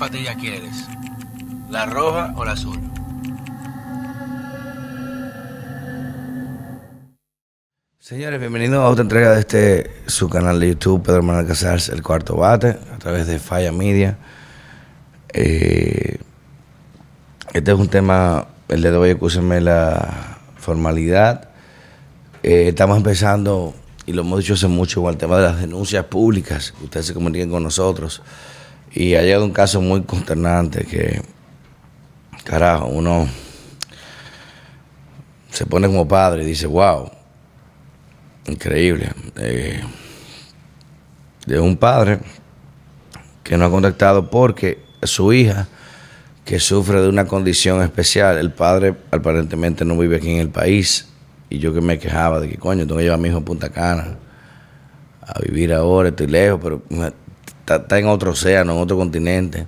¿Cuál patilla quieres? ¿La roja o la azul? Señores, bienvenidos a otra entrega de este su canal de YouTube, Pedro Manuel Casals, El Cuarto Bate, a través de Falla Media. Eh, este es un tema, el de hoy, escúchenme la formalidad. Eh, estamos empezando, y lo hemos dicho hace mucho, con el tema de las denuncias públicas. Ustedes se comuniquen con nosotros. Y ha llegado un caso muy consternante que, carajo, uno se pone como padre y dice, wow increíble, eh, de un padre que nos ha contactado porque su hija, que sufre de una condición especial, el padre aparentemente no vive aquí en el país, y yo que me quejaba de que coño, tengo que llevar a mi hijo a Punta Cana a vivir ahora, estoy lejos, pero está, en otro océano, en otro continente.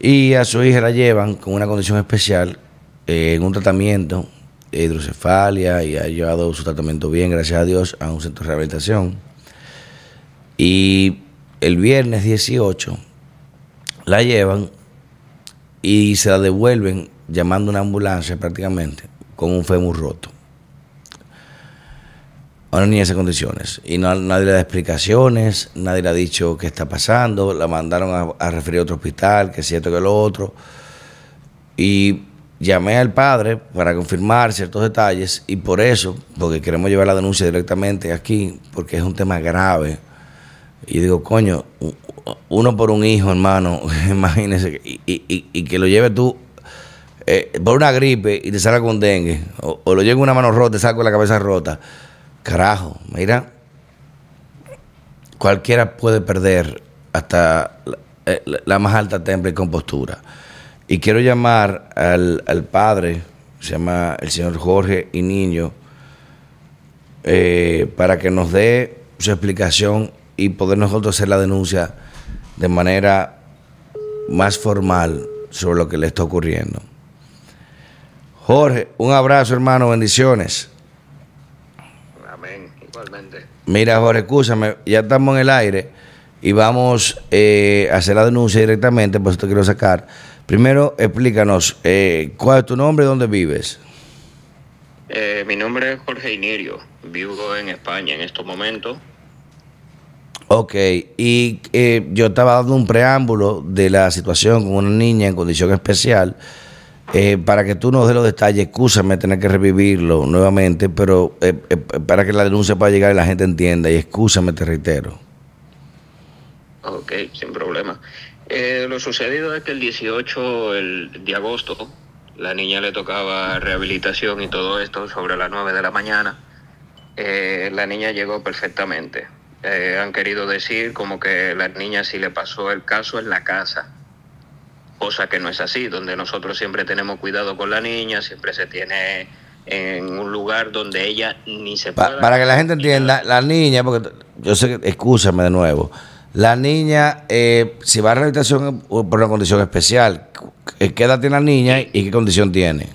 Y a su hija la llevan con una condición especial, eh, en un tratamiento hidrocefalia y ha llevado su tratamiento bien, gracias a Dios, a un centro de rehabilitación. Y el viernes 18 la llevan y se la devuelven llamando una ambulancia prácticamente con un fémur roto. Ahora ni esas condiciones. Y no, nadie le da explicaciones, nadie le ha dicho qué está pasando, la mandaron a, a referir a otro hospital, que es cierto que lo otro. Y llamé al padre para confirmar ciertos detalles y por eso, porque queremos llevar la denuncia directamente aquí, porque es un tema grave. Y digo, coño, uno por un hijo, hermano, imagínese, y, que lo lleve tú eh, por una gripe y te salga con dengue, o, lo lleve una mano rota y te salga con la cabeza rota. Carajo, mira, cualquiera puede perder hasta la, eh, más alta temple y compostura. Y quiero llamar al, padre, se llama el señor Jorge y Niño, eh, para que nos dé su explicación y poder nosotros hacer la denuncia de manera más formal sobre lo que le está ocurriendo. Jorge, un abrazo hermano, bendiciones. Igualmente. Mira Jorge, escúchame, ya estamos en el aire y vamos eh, a hacer la denuncia directamente, por eso te quiero sacar. Primero, explícanos, eh, ¿cuál es tu nombre y dónde vives? Eh, mi nombre es Jorge Inirio, vivo en España en estos momentos. Ok, y eh, yo estaba dando un preámbulo de la situación con una niña en condición especial. Para que tú nos des los detalles, escúchame tener que revivirlo nuevamente, pero para que la denuncia pueda llegar y la gente entienda, y escúchame, te reitero. Ok, sin problema. Eh, lo sucedido es que el 18 de agosto la niña le tocaba rehabilitación y todo esto sobre las 9 de la mañana. Eh, la niña llegó perfectamente. Eh, han querido decir como que la niña sí le pasó el caso en la casa, cosa que no es así, donde nosotros siempre tenemos cuidado con la niña, siempre se tiene en un lugar donde ella ni se pueda... para que la gente entienda, la niña, porque yo sé que, escúchame de nuevo, la niña, eh, si va a rehabilitación por una condición especial, ¿qué edad tiene la niña y qué condición tiene?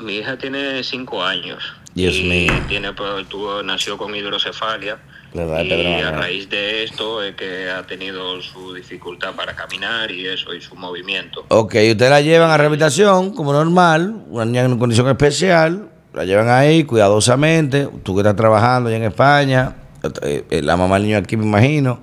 Mi hija tiene cinco años. Dios y mío. Tiene, pues, tuvo, nació con hidrocefalia. Y a raíz de esto es que ha tenido su dificultad para caminar y eso, y su movimiento. Ok, usted la llevan a rehabilitación como normal, una niña en condición especial, la llevan ahí cuidadosamente, tú que estás trabajando allá en España, eh, la mamá del niño aquí me imagino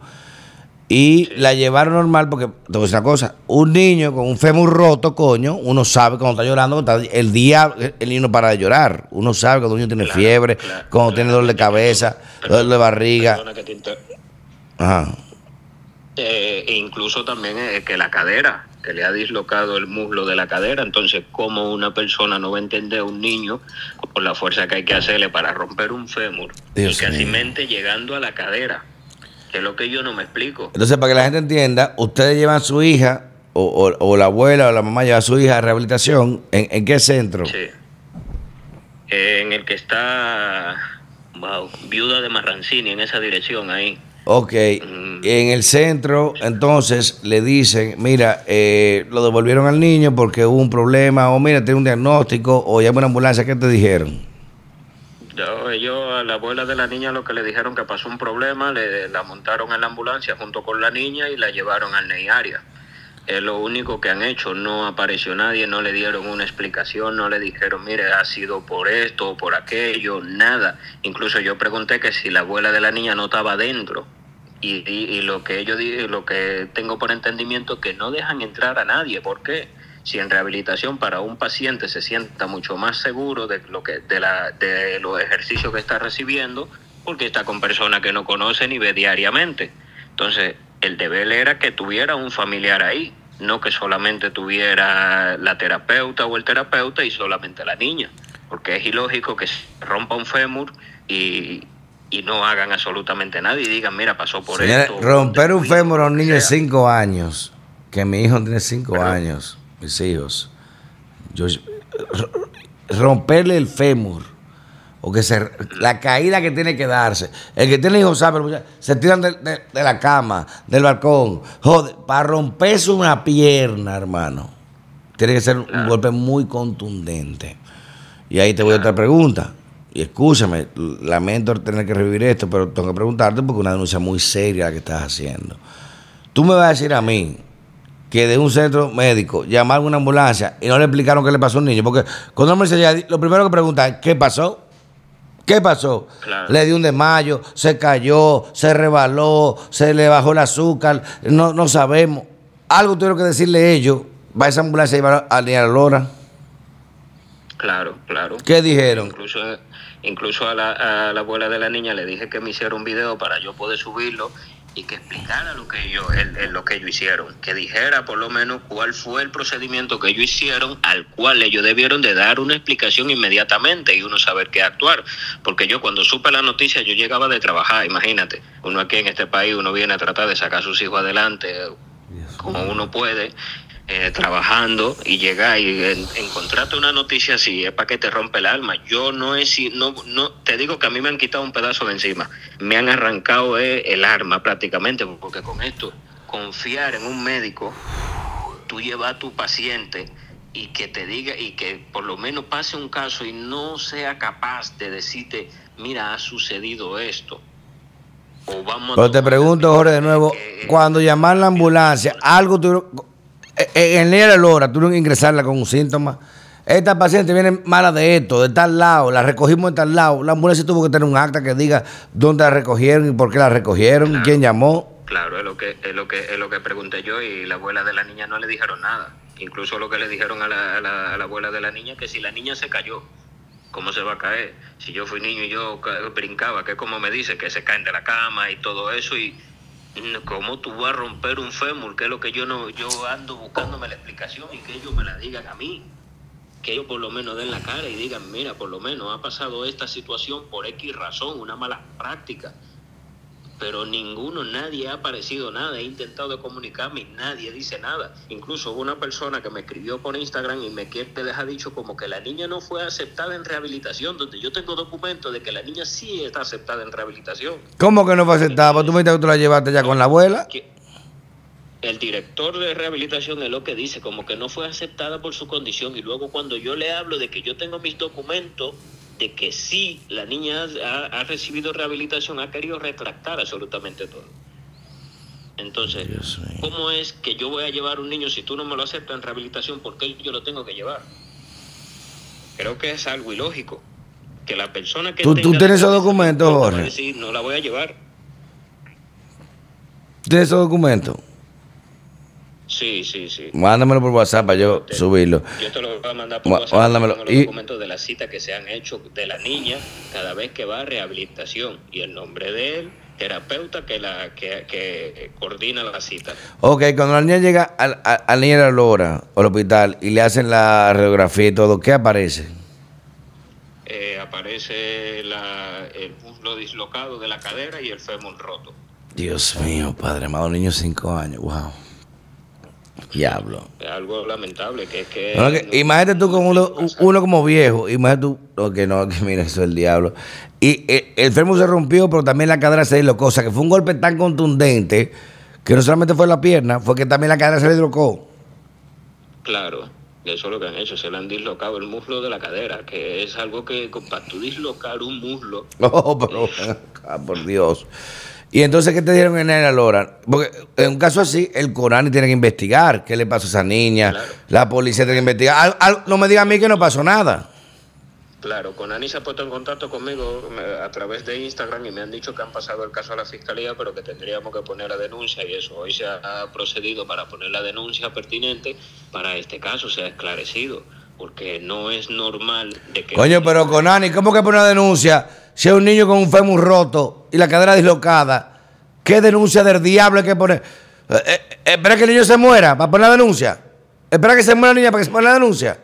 y la llevaron normal porque, te voy a decir una cosa, un niño con un fémur roto, coño, uno sabe cuando está llorando, el día el niño para de llorar. Uno sabe cuando un niño tiene fiebre, cuando tiene dolor de cabeza, dolor de barriga. Ajá. Eh, e incluso también es que la cadera, que le ha dislocado el muslo de la cadera. Entonces, ¿cómo una persona no va a entender a un niño con la fuerza que hay que hacerle para romper un fémur y casi mente llegando a la cadera? Es lo que yo no me explico. Entonces, para que la gente entienda, ustedes llevan a su hija, o, la abuela o la mamá lleva a su hija a rehabilitación, ¿en, qué centro? Sí. En el que está, wow, Viuda de Marrancini, en esa dirección ahí. Ok, mm. en el centro entonces le dicen, mira, eh, lo devolvieron al niño porque hubo un problema, o mira, tiene un diagnóstico, o llama una ambulancia, ¿qué te dijeron? Yo, ellos a la abuela de la niña lo que le dijeron que pasó un problema, le la montaron en la ambulancia junto con la niña y la llevaron al NEIARIA. Es lo único que han hecho. No apareció nadie, no le dieron una explicación, no le dijeron, mire, ha sido por esto o por aquello, nada. Incluso yo pregunté que si la abuela de la niña no estaba dentro. Y, y, lo que ellos lo que tengo por entendimiento que no dejan entrar a nadie. ¿Por qué? Si en rehabilitación para un paciente se sienta mucho más seguro de lo que de, la, de los ejercicios que está recibiendo, porque está con personas que no conoce ni ve diariamente. Entonces, el deber era que tuviera un familiar ahí, no que solamente tuviera la terapeuta o el terapeuta y solamente la niña, porque es ilógico que se rompa un fémur y, no hagan absolutamente nada y digan, mira, pasó por esto. Romper un fémur a un niño de 5 años, que mi hijo tiene 5 años, mis hijos, yo, romperle el fémur o que se, la caída que tiene que darse. El que tiene hijos sabe, se tiran de, la cama, del balcón. Joder, para romperse una pierna, hermano, tiene que ser un golpe muy contundente. Y ahí te voy a otra pregunta. Y escúchame, lamento tener que revivir esto, pero tengo que preguntarte porque es una denuncia muy seria la que estás haciendo. Tú me vas a decir a mí que de un centro médico llamaron a una ambulancia y no le explicaron qué le pasó a un niño. Porque cuando me dice, lo primero que pregunta es, ¿qué pasó? ¿Qué pasó? Le dio un desmayo, se cayó, se rebaló, se le bajó el azúcar, no, no sabemos. Algo tuvieron que decirle ellos. Va a esa ambulancia a llevar a la Lora. Claro, claro. ¿Qué dijeron? Incluso, incluso a, la, a la abuela de la niña le dije que me hiciera un video para yo poder subirlo y que explicara lo que ellos, el, lo que ellos hicieron, que dijera por lo menos cuál fue el procedimiento que ellos hicieron, al cual ellos debieron de dar una explicación inmediatamente y uno saber qué actuar. Porque yo cuando supe la noticia, yo llegaba de trabajar, imagínate, uno aquí en este país, uno viene a tratar de sacar a sus hijos adelante como uno puede, eh, trabajando y llegar y encontrarte una noticia así es para que te rompe el alma. Yo no es no no te digo que a mí me han quitado un pedazo de encima, me han arrancado eh, el arma prácticamente porque con esto confiar en un médico, tú llevas a tu paciente y que te diga y que por lo menos pase un caso y no sea capaz de decirte, mira, ha sucedido esto. O vamos Pero te pregunto, Jorge, de nuevo, cuando llamar la ambulancia, algo tú eh, eh, en el Lora, tuvieron que ingresarla con un síntoma. Esta paciente viene mala de esto, de tal lado, la recogimos de tal lado. La ambulancia tuvo que tener un acta que diga dónde la recogieron y por qué la recogieron, quién llamó. Claro, es lo que es lo que es lo que pregunté yo y la abuela de la niña no le dijeron nada. Incluso lo que le dijeron a la, a la, a la abuela de la niña que si la niña se cayó, ¿cómo se va a caer? Si yo fui niño y yo brincaba, que es como me dice que se caen de la cama y todo eso y ¿Cómo tú vas a romper un fémur? Que es lo que yo no, yo ando buscándome la explicación y que ellos me la digan a mí. Que ellos por lo menos den la cara y digan, mira, por lo menos ha pasado esta situación por X razón, una mala práctica pero ninguno, nadie ha aparecido nada. He intentado comunicarme y nadie dice nada. Incluso hubo una persona que me escribió por Instagram y me quiere dejar dicho como que la niña no fue aceptada en rehabilitación, donde yo tengo documentos de que la niña sí está aceptada en rehabilitación. ¿Cómo que no fue aceptada? ¿Tú me que tú la llevaste ya con la abuela? el director de rehabilitación es lo que dice, como que no fue aceptada por su condición y luego cuando yo le hablo de que yo tengo mis documentos de que sí, la niña ha, recibido rehabilitación, ha querido retractar absolutamente todo. Entonces, ¿cómo es que yo voy a llevar un niño si tú no me lo aceptas en rehabilitación? ¿Por qué yo lo tengo que llevar? Creo que es algo ilógico. Que la persona que... ¿Tú, ¿tú tienes esos documentos, Jorge? No la voy a llevar. ¿Tienes esos documentos? Sí, sí, sí. Mándamelo por WhatsApp para yo subirlo. Yo te lo voy a mandar por WhatsApp. Mándamelo. Los documentos de la cita que se han hecho de la niña cada vez que va a rehabilitación y el nombre de él, terapeuta que la que, que coordina la cita. Ok, cuando la niña llega al, al, niño de la Lora o al hospital y le hacen la radiografía y todo, ¿qué aparece? Eh, aparece la, el muslo dislocado de la cadera y el fémur roto. Dios mío, padre amado, niño 5 años, wow. Diablo. Es algo lamentable, que es que... imagínate tú como uno, uno, como viejo, imagínate tú, que no, que mira, eso es el diablo. Y eh, el, fémur se rompió, pero también la cadera se dislocó, o sea que fue un golpe tan contundente que no solamente fue la pierna, fue que también la cadera se dislocó. Claro, eso es lo que han hecho, se le han dislocado el muslo de la cadera, que es algo que para tú dislocar un muslo... Oh, pero, ah, por Dios. Y entonces, ¿qué te dieron en el Lora? Porque en un caso así, el Corani tiene que investigar qué le pasó a esa niña, la policía tiene que investigar. no me diga a mí que no pasó nada. Claro, Conani se ha puesto en contacto conmigo a través de Instagram y me han dicho que han pasado el caso a la fiscalía, pero que tendríamos que poner la denuncia y eso. Hoy se ha procedido para poner la denuncia pertinente para este caso sea esclarecido, porque no es normal de que. Coño, pero Conani, ¿cómo que poner la denuncia si es un niño con un fémur roto y la cadera dislocada? ¿Qué denuncia del diablo hay que poner? Eh, eh, espera que el niño se muera para poner la denuncia. Espera que se muera la niña para que se ponga la denuncia.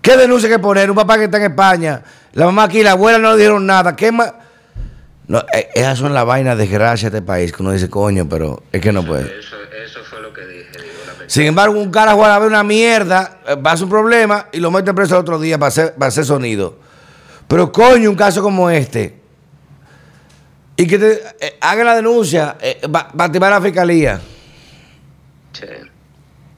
¿Qué denuncia que poner? Un papá que está en España, la mamá aquí, la abuela no le dijeron nada. ¿Qué más? No, eh, esas son las vainas de gracia de este país que uno dice, coño, pero es que no puede. Eso, eso fue lo que dije. Sin embargo, un carajo a ver una mierda, eh, pasa un problema y lo mete preso el otro día para hacer, para hacer sonido. Pero coño, un caso como este. Y que te eh, haga la denuncia para activar a la fiscalía. Sí.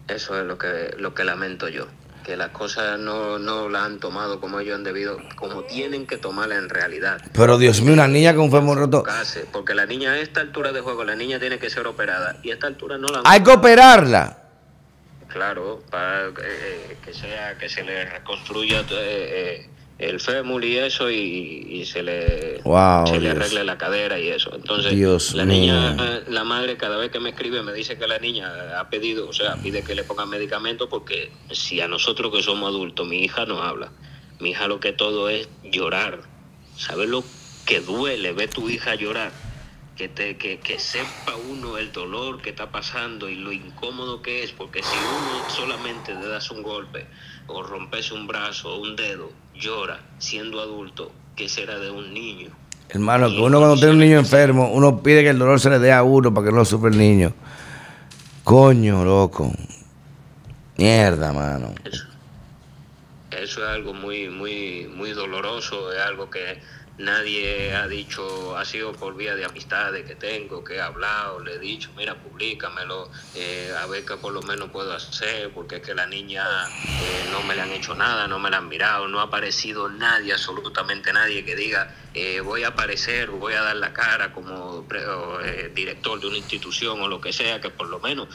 Eso es lo que, lo que lamento yo que las cosas no, no la han tomado como ellos han debido, como tienen que tomarla en realidad. Pero Dios mío, una niña con un fémur roto. Porque la niña a esta altura de juego, la niña tiene que ser operada y a esta altura no la Hay que operarla. Claro, para eh, que sea que se le reconstruya eh, eh el fémur y eso y, se le le arregle la cadera y eso. Entonces, la niña, la madre cada vez que me escribe me dice que la niña ha pedido, o sea, pide que le pongan medicamento porque si a nosotros que somos adultos, mi hija no habla. Mi hija lo que todo es llorar. ¿Sabes lo que duele ver tu hija llorar? Que, te, que, que sepa uno el dolor que está pasando y lo incómodo que es, porque si uno solamente le das un golpe o rompes un brazo o un dedo, llora siendo adulto, ¿qué será de un niño? Hermano, que uno cuando tiene un niño enfermo, uno pide que el dolor se le dé a uno para que no lo sufra el niño. Coño, loco. Mierda, mano. Eso, eso es algo muy, muy, muy doloroso, es algo que nadie ha dicho, ha sido por vía de amistades que tengo, que he hablado, le he dicho, mira, públicamelo, eh, a ver qué por lo menos puedo hacer, porque es que la niña eh, no me le han hecho nada, no me la han mirado, no ha aparecido nadie, absolutamente nadie que diga, eh, voy a aparecer, voy a dar la cara como director de una institución o lo que sea, que por lo menos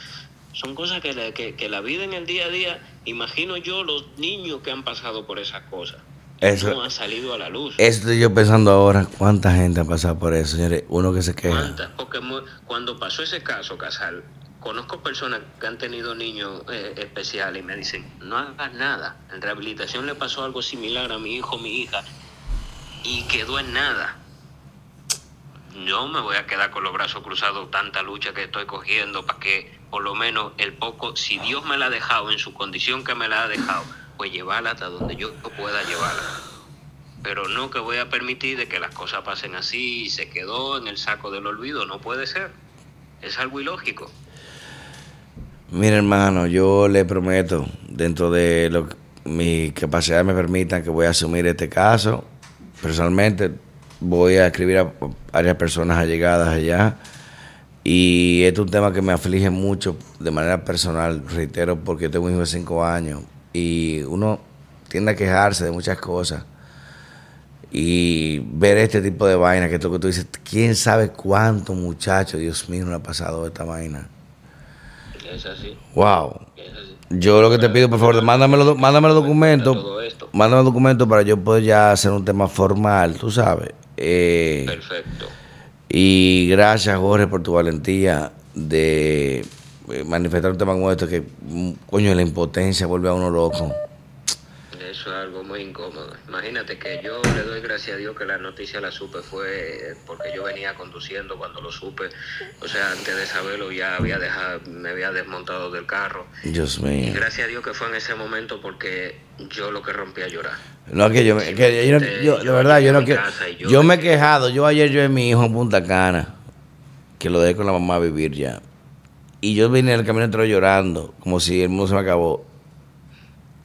son cosas que, que, que la vida en el día a día, imagino yo los niños que han pasado por esas cosas. Eso, no ha salido a la luz. Eso estoy yo pensando ahora, ¿cuánta gente ha pasado por eso, señores? Uno que se queja. Porque cuando pasó ese caso, Casal, conozco personas que han tenido niños eh, especiales y me dicen, no hagas nada. En rehabilitación le pasó algo similar a mi hijo, mi hija, y quedó en nada. Yo me voy a quedar con los brazos cruzados, tanta lucha que estoy cogiendo para que por lo menos el poco, si Dios me la ha dejado en su condición que me la ha dejado, pues llevarla hasta donde yo pueda llevarla. Pero no que voy a permitir que las cosas pasen así y se quedó en el saco del olvido, no puede ser. Es algo ilógico. Mira, hermano, yo le prometo, dentro de lo que mi capacidad me permitan, que voy a asumir este caso. Personalmente, voy a escribir a varias personas allegadas allá. Y este es un tema que me aflige mucho de manera personal, reitero, porque tengo un hijo de cinco años y uno tiende a quejarse de muchas cosas y ver este tipo de vaina que es lo que tú dices, quién sabe cuánto muchachos, Dios mío, no ha pasado esta vaina. Es así. Wow. Yo lo que te pido, por favor, mándame los, mándame los documentos. Mándame los documentos para yo poder ya hacer un tema formal, tú sabes. Eh, Perfecto. Y gracias, Jorge, por tu valentía de manifestar un tema como esto que, mm, coño, la impotencia vuelve a uno loco. Eso es algo muy incómodo. Imagínate que yo le doy gracias a Dios que la noticia la supe fue porque yo venía conduciendo cuando lo supe. O sea, antes de saberlo ya había dejado, me había desmontado del carro. Dios mío. Y gracias a Dios que fue en ese momento porque yo lo que rompí a llorar. No, que yo, que yo, yo, de verdad, yo no quiero. Yo, me he quejado. Yo ayer yo en mi hijo en Punta Cana, que lo dejé con la mamá a vivir ya. Y yo vine en el camino entero llorando, como si el mundo se me acabó.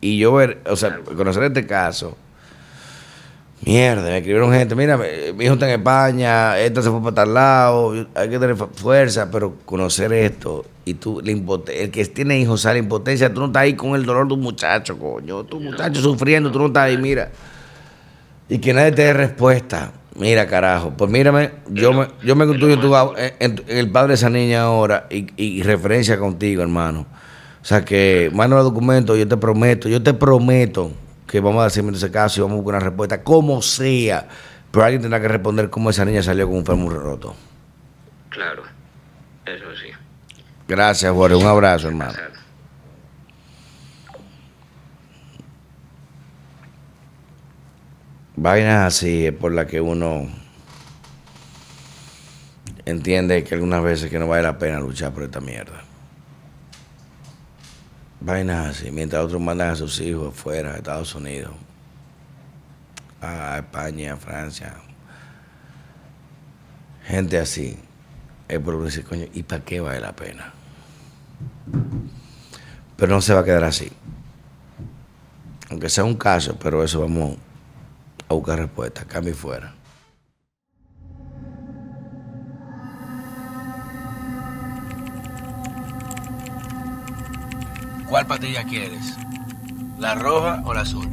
Y yo ver, o sea, conocer este caso, mierda, me escribieron gente, mira, mi hijo está en España, esta se fue para tal lado, hay que tener fuerza, pero conocer esto, y tú, el que tiene hijos sale impotencia, tú no estás ahí con el dolor de un muchacho, coño, tu muchacho sufriendo, tú no estás ahí, mira. Y que nadie te dé respuesta. Mira, carajo, pues mírame, yo me, yo me contuyo en, tu ab- en- en- en el padre de esa niña ahora y, y referencia contigo, hermano. O sea que, mano los documentos, yo te prometo, yo te prometo que vamos a hacer ese caso y vamos a buscar una respuesta, como sea. Pero alguien tendrá que responder cómo esa niña salió con un fémur roto. Claro, eso sí. Gracias, Jorge. Un abrazo, hermano. Vainas así es por la que uno entiende que algunas veces que no vale la pena luchar por esta mierda. Vainas así, mientras otros mandan a sus hijos fuera, a Estados Unidos, a España, a Francia. Gente así, es por decir, coño, ¿y para qué vale la pena? Pero no se va a quedar así. Aunque sea un caso, pero eso vamos a buscar respuestas, cambio y fuera. ¿Cuál patilla quieres? ¿La roja o la azul?